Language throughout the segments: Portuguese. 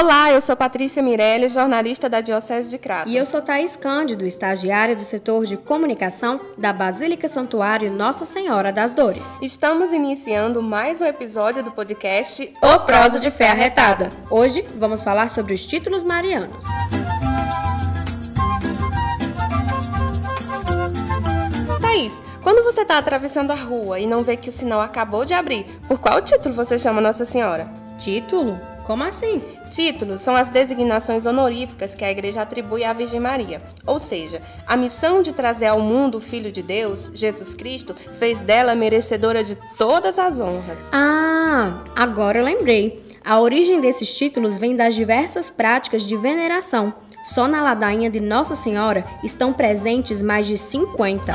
Olá, eu sou Patrícia Mirelles, jornalista da Diocese de Crato. E eu sou Thaís Cândido, estagiária do setor de comunicação da Basílica Santuário Nossa Senhora das Dores. Estamos iniciando mais um episódio do podcast O Prosa de Fé Arretada. Hoje vamos falar sobre os títulos marianos. Thaís, quando você está atravessando a rua e não vê que o sinal acabou de abrir, por qual título você chama Nossa Senhora? Título? Como assim? Títulos são as designações honoríficas que a Igreja atribui à Virgem Maria. Ou seja, a missão de trazer ao mundo o Filho de Deus, Jesus Cristo, fez dela merecedora de todas as honras. Ah, agora eu lembrei. A origem desses títulos vem das diversas práticas de veneração. Só na ladainha de Nossa Senhora estão presentes mais de 50.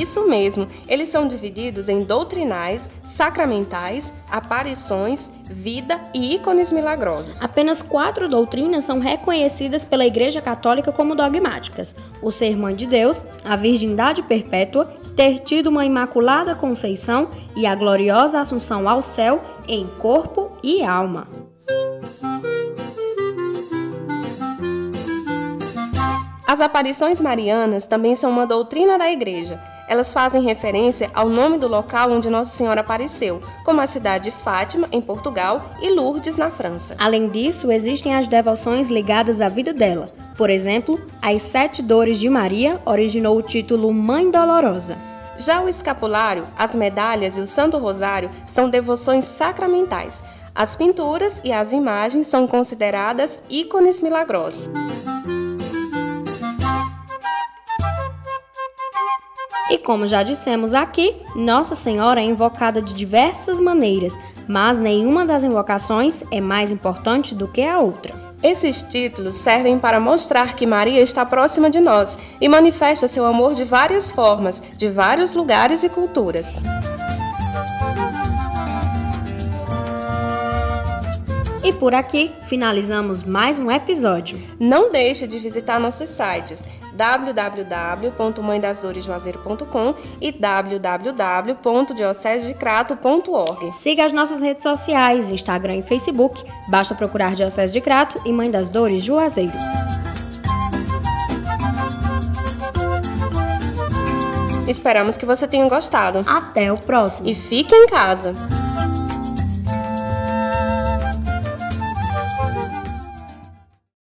Isso mesmo, eles são divididos em doutrinais, sacramentais, aparições, vida e ícones milagrosos. Apenas quatro doutrinas são reconhecidas pela Igreja Católica como dogmáticas: o ser mãe de Deus, a virgindade perpétua, ter tido uma imaculada conceição e a gloriosa assunção ao céu em corpo e alma. As aparições marianas também são uma doutrina da Igreja elas fazem referência ao nome do local onde Nossa Senhora apareceu, como a cidade de Fátima, em Portugal, e Lourdes, na França. Além disso, existem as devoções ligadas à vida dela. Por exemplo, as Sete Dores de Maria originou o título Mãe Dolorosa. Já o escapulário, as medalhas e o Santo Rosário são devoções sacramentais. As pinturas e as imagens são consideradas ícones milagrosos. E como já dissemos aqui, Nossa Senhora é invocada de diversas maneiras, mas nenhuma das invocações é mais importante do que a outra. Esses títulos servem para mostrar que Maria está próxima de nós e manifesta seu amor de várias formas, de vários lugares e culturas. E por aqui finalizamos mais um episódio. Não deixe de visitar nossos sites www.mãedasdoresjuazeiro.com e www.diocesedecrato.org. Siga as nossas redes sociais, Instagram e Facebook. Basta procurar Diocese de Crato e Mãe das Dores Juazeiro. Esperamos que você tenha gostado. Até o próximo. E fique em casa.